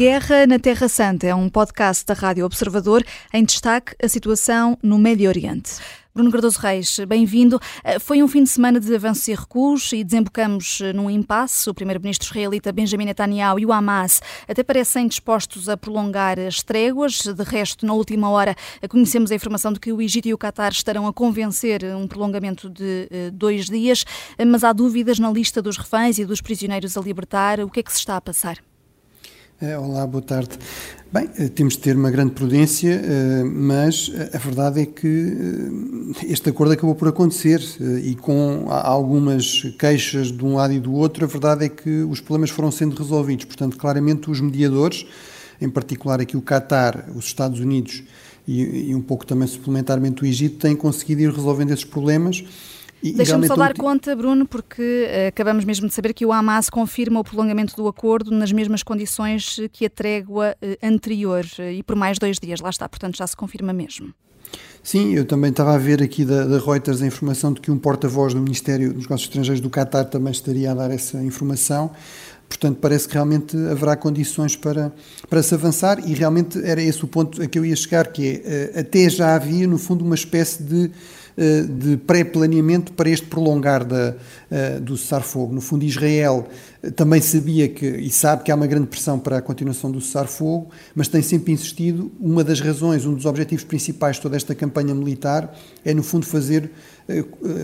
Guerra na Terra Santa é um podcast da Rádio Observador em destaque a situação no Médio Oriente. Bruno Cardoso Reis, bem-vindo. Eh, foi um fim de semana de avanços e recuos e desembocamos eh, num impasse. O primeiro-ministro israelita Benjamin Netanyahu e o Hamas até parecem dispostos a prolongar as tréguas. De resto, na última hora, eh, conhecemos a informação de que o Egito e o Qatar estarão a convencer um prolongamento de dois dias, mas há dúvidas na lista dos reféns e dos prisioneiros a libertar. O que é que se está a passar? É, olá, boa tarde. Bem, eh, temos de ter uma grande prudência, eh, mas a verdade é que eh, este acordo acabou por acontecer e com algumas queixas de um lado e do outro, a verdade é que os problemas foram sendo resolvidos. Portanto, claramente os mediadores, em particular aqui o Qatar, os Estados Unidos e, um pouco também suplementarmente o Egito, têm conseguido ir resolvendo esses problemas Deixa-me só dar conta, Bruno, porque uh, acabamos mesmo de saber que o Hamas confirma o prolongamento do acordo nas mesmas condições que a trégua uh, anterior uh, e por mais dois dias. Lá está, portanto já se confirma mesmo. Sim, eu também estava a ver aqui da, da Reuters a informação de que um porta-voz do Ministério dos Negócios Estrangeiros do Qatar também estaria a dar essa informação. Portanto, parece que realmente haverá condições para, para se avançar e realmente era esse o ponto a que eu ia chegar, que é, até já havia, no fundo, uma espécie de de pré-planeamento para este prolongar da, eh, do cessar-fogo. No fundo, Israel eh, também sabia que, e sabe que há uma grande pressão para a continuação do cessar-fogo, mas tem sempre insistido. Uma das razões, um dos objetivos principais de toda esta campanha militar é, no fundo, fazer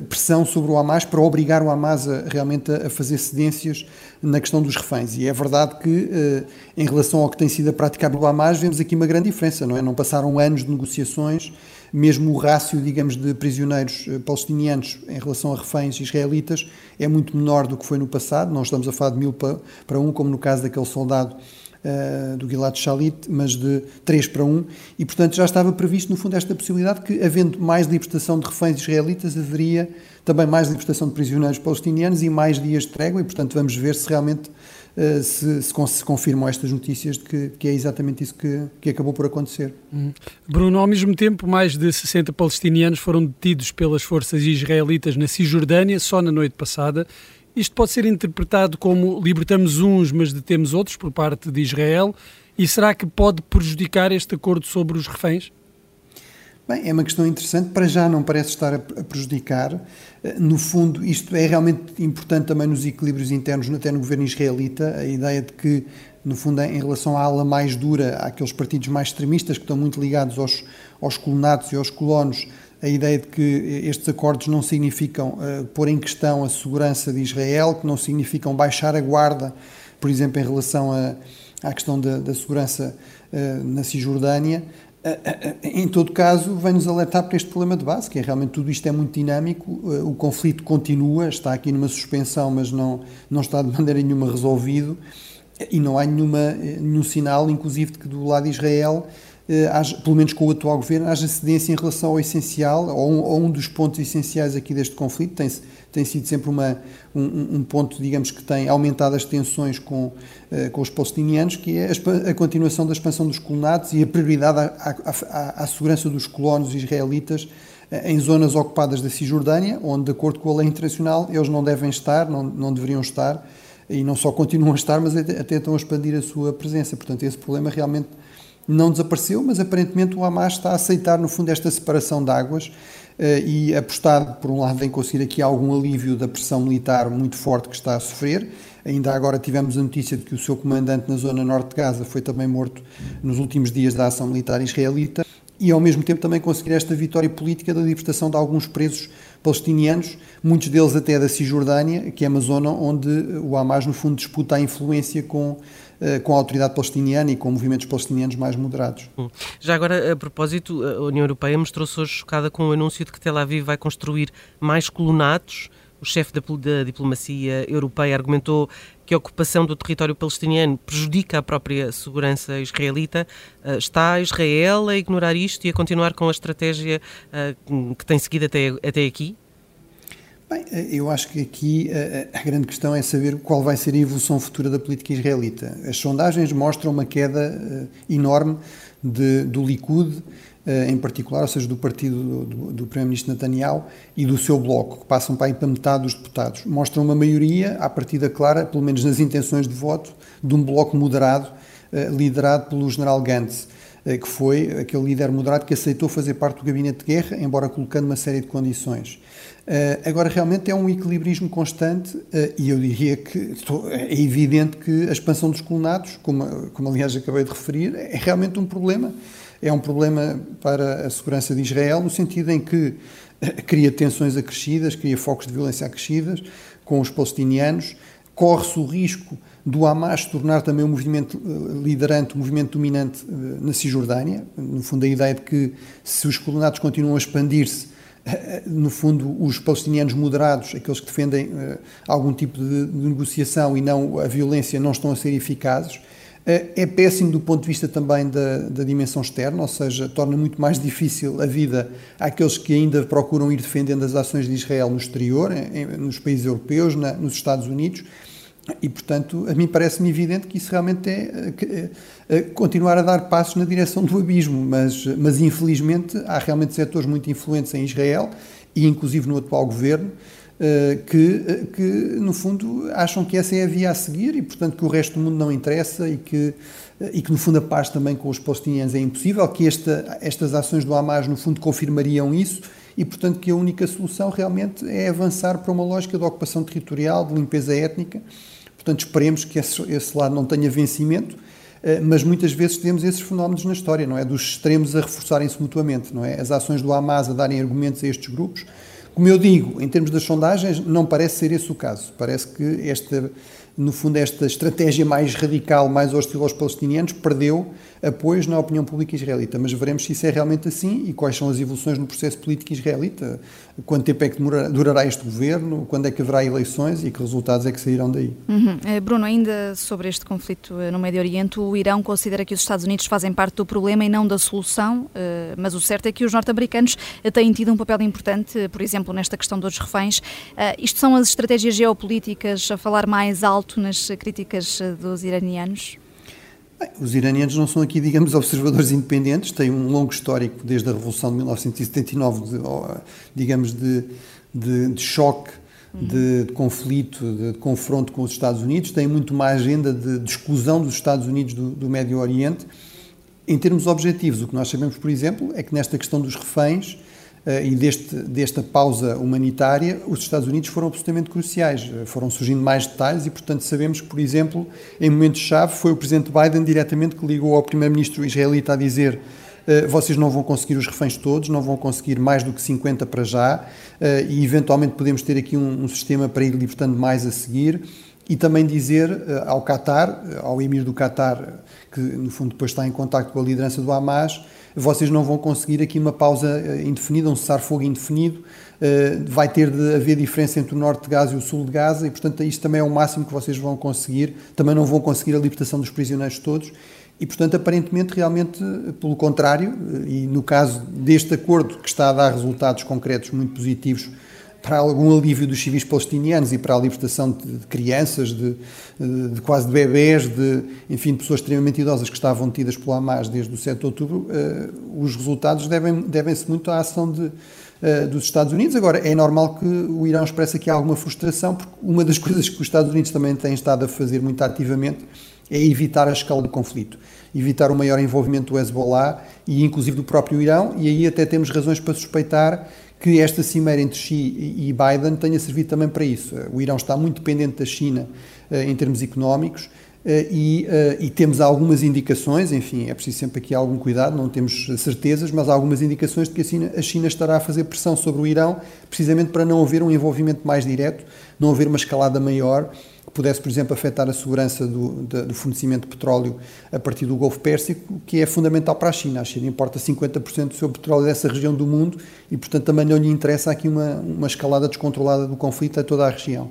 pressão sobre o Hamas para obrigar o Hamas a, realmente a fazer cedências na questão dos reféns. E é verdade que, em relação ao que tem sido a prática do Hamas, vemos aqui uma grande diferença, não é? Não passaram anos de negociações mesmo o rácio, digamos, de prisioneiros eh, palestinianos em relação a reféns israelitas é muito menor do que foi no passado. Não estamos a falar de mil para um, como no caso daquele soldado uh, do Gilad Shalit, mas de três para um. E, portanto, já estava previsto, no fundo, esta possibilidade que, havendo mais libertação de reféns israelitas, haveria também mais libertação de prisioneiros palestinianos e mais dias de trégua. E, portanto, vamos ver se realmente se, se, se, confirmam estas notícias de que, que é exatamente isso que, que, acabou por acontecer. Hum. Bruno, ao mesmo tempo, mais de 60 palestinianos foram detidos pelas forças israelitas na Cisjordânia só na noite passada. Isto pode ser interpretado como libertamos uns, mas detemos outros por parte de Israel. E será que pode prejudicar este acordo sobre os reféns? Bem, é uma questão interessante. Para já não parece estar a prejudicar. Eh, no fundo, isto é realmente importante também nos equilíbrios internos, até no governo israelita, a ideia de que, no fundo, em relação à ala mais dura, àqueles partidos mais extremistas que estão muito ligados aos, aos colonatos e aos colonos, a ideia de que estes acordos não significam uh, pôr em questão a segurança de Israel, que não significam baixar a guarda, por exemplo, em relação a, à questão da, da segurança uh, na Cisjordânia, eh, eh, em todo caso, vem-nos alertar para este problema de base, que é realmente tudo isto é muito dinâmico, eh, o conflito continua, está aqui numa suspensão, mas não, não está de maneira nenhuma resolvido, e não há nenhuma, nenhum sinal, inclusive, de que do lado de Israel, haja, pelo menos com o atual governo, haja cedência em relação ao essencial, ou um, ou um dos pontos essenciais aqui deste conflito. Tem-se tem sido sempre uma, um, um, ponto, digamos, que tem aumentado as tensões com, uh, com os palestinianos, que é a, a, continuação da expansão dos colonatos e a prioridade à, à, à segurança dos colonos israelitas uh, em zonas ocupadas da Cisjordânia, onde, de acordo com a lei internacional, eles não devem estar, não, não deveriam estar, e não só continuam a estar, mas até, até estão a expandir a sua presença. Portanto, esse problema realmente não desapareceu, mas aparentemente o Hamas está a aceitar, no fundo, esta separação de águas eh, e apostar, por um lado, em conseguir aqui algum alívio da pressão militar muito forte que está a sofrer. Ainda agora tivemos a notícia de que o seu comandante na zona norte de Gaza foi também morto nos últimos dias da ação militar israelita e ao mesmo tempo também conseguir esta vitória política da libertação de alguns presos palestinianos, muitos deles até da Cisjordânia, que é uma zona onde o Hamas no fundo disputa a influência com eh, com a autoridade palestiniana e com movimentos palestinianos mais moderados. Já agora, a propósito, a União Europeia mostrou-se hoje chocada com o anúncio de que Tel Aviv vai construir mais colonatos. O chefe da, da diplomacia europeia argumentou que a ocupação do território palestiniano prejudica a própria segurança israelita. Eh, está Israel a ignorar isto e a continuar com a estratégia eh, que tem seguido até, até aqui? Bem, eu acho que aqui a, a, grande questão é saber qual vai ser a evolução futura da política israelita. As sondagens mostram uma queda enorme de, do Likud, em particular, ou seja, do partido do, do Primeiro-Ministro Netanyahu e do seu bloco, que passam para, aí para metade dos deputados. Mostram uma maioria, à partida clara, pelo menos nas intenções de voto, de um bloco moderado liderado pelo general Gantz, que foi aquele líder moderado que aceitou fazer parte do gabinete de guerra, embora colocando uma série de condições. agora, realmente é um equilibrismo constante e eu diria que é evidente que a expansão dos colonatos, como, como aliás acabei de referir, é realmente um problema. É um problema para a segurança de Israel, no sentido em que cria tensões acrescidas, cria focos de violência acrescidas com os palestinianos, corre-se o risco do Hamas se tornar também um movimento eh, liderante, um movimento dominante eh, na Cisjordânia. No fundo, a ideia de que se os colonatos continuam a expandir-se, eh, no fundo, os palestinianos moderados, aqueles que defendem algum tipo de negociação e não a violência, não estão a ser eficazes. É péssimo do ponto de vista também da, da, dimensão externa, ou seja, torna muito mais difícil a vida àqueles que ainda procuram ir defendendo as ações de Israel no exterior, em, nos países europeus, na, nos Estados Unidos. E, portanto, a mim parece-me evidente que isso realmente é, é, é, continuar a dar passos na direção do abismo, mas, mas infelizmente há realmente setores muito influentes em Israel e inclusive no atual governo eh, que, eh, que, no fundo, acham que essa é a via a seguir e, portanto, que o resto do mundo não interessa e que, eh, e que no fundo, a paz também com os palestinianos é impossível, que esta, estas ações do Hamas, no fundo, confirmariam isso e, portanto, que a única solução realmente é avançar para uma lógica de ocupação territorial, de limpeza étnica. Portanto, esperemos que esse, esse lado não tenha vencimento, mas muitas vezes temos esses fenómenos na história, não é? Dos extremos a reforçarem-se mutuamente, não é? As ações do Hamas a darem argumentos a estes grupos, como eu digo, em termos das sondagens, não parece ser esse o caso. Parece que esta no fundo, esta estratégia mais radical, mais hostil aos palestinianos, perdeu apoios na opinião pública israelita. Mas veremos se isso é realmente assim e quais são as evoluções no processo político israelita. Quanto tempo é que durará este governo, quando é que haverá eleições e que resultados é que sairão daí. Uhum. Eh, Bruno, ainda sobre este conflito eh, no Médio Oriente, o Irão considera que os Estados Unidos fazem parte do problema e não da solução, eh, mas o certo é que os norte-americanos têm tido um papel importante, por exemplo, nesta questão dos reféns. Isto são as estratégias geopolíticas a falar mais alto nas críticas dos iranianos? Bem, os iranianos não são aqui, digamos, observadores independentes, têm um longo histórico desde a Revolução de 1979, de, digamos, de, de, de choque, de, de, conflito, de, confronto com os Estados Unidos, têm muito uma agenda de, exclusão dos Estados Unidos do, do Médio Oriente. Em termos objetivos, o que nós sabemos, por exemplo, é que nesta questão dos reféns, e deste, desta pausa humanitária, os Estados Unidos foram absolutamente cruciais. Eh, foram surgindo mais detalhes e, portanto, sabemos que, por exemplo, em momentos-chave, foi o presidente Biden diretamente que ligou ao primeiro-ministro israelita a dizer uh, vocês não vão conseguir os reféns todos, não vão conseguir mais do que 50 para já, e eventualmente podemos ter aqui um, um, sistema para ir libertando mais a seguir. E também dizer ao Qatar, ao emir do Qatar, que no fundo depois está em contato com a liderança do Hamas, vocês não vão conseguir aqui uma pausa eh, indefinida, um cessar-fogo indefinido, eh, vai ter de haver diferença entre o norte de Gaza e o sul de Gaza e, portanto, isto também é o máximo que vocês vão conseguir. Também não vão conseguir a libertação dos prisioneiros todos. E, portanto, aparentemente, realmente, pelo contrário, eh, e no caso deste acordo que está a dar resultados concretos muito positivos para algum alívio dos civis palestinianos e para a libertação de, de crianças, de, de, quase de bebés, de, enfim, de pessoas extremamente idosas que estavam tidas pelo Hamas desde o 7 de outubro, uh, os resultados devem-se devem muito à ação de, uh, dos Estados Unidos. Agora, é normal que o Irão expresse aqui alguma frustração, porque uma das coisas que os Estados Unidos também têm estado a fazer muito ativamente é evitar a escala do conflito, evitar o maior envolvimento do Hezbollah e inclusive do próprio Irão, e aí até temos razões para suspeitar que esta cimeira entre Xi e Biden tenha servido também para isso. O Irão está muito dependente da China eh, em termos económicos e, eh, e, temos algumas indicações, enfim, é preciso sempre aqui algum cuidado, não temos certezas, mas há algumas indicações de que a China, a China estará a fazer pressão sobre o Irão, precisamente para não haver um envolvimento mais direto, não haver uma escalada maior pudesse, por exemplo, afetar a segurança do, do, fornecimento de petróleo a partir do Golfo Pérsico, que é fundamental para a China. A China importa 50% do seu petróleo dessa região do mundo e, portanto, também não lhe interessa aqui uma, uma escalada descontrolada do conflito a toda a região.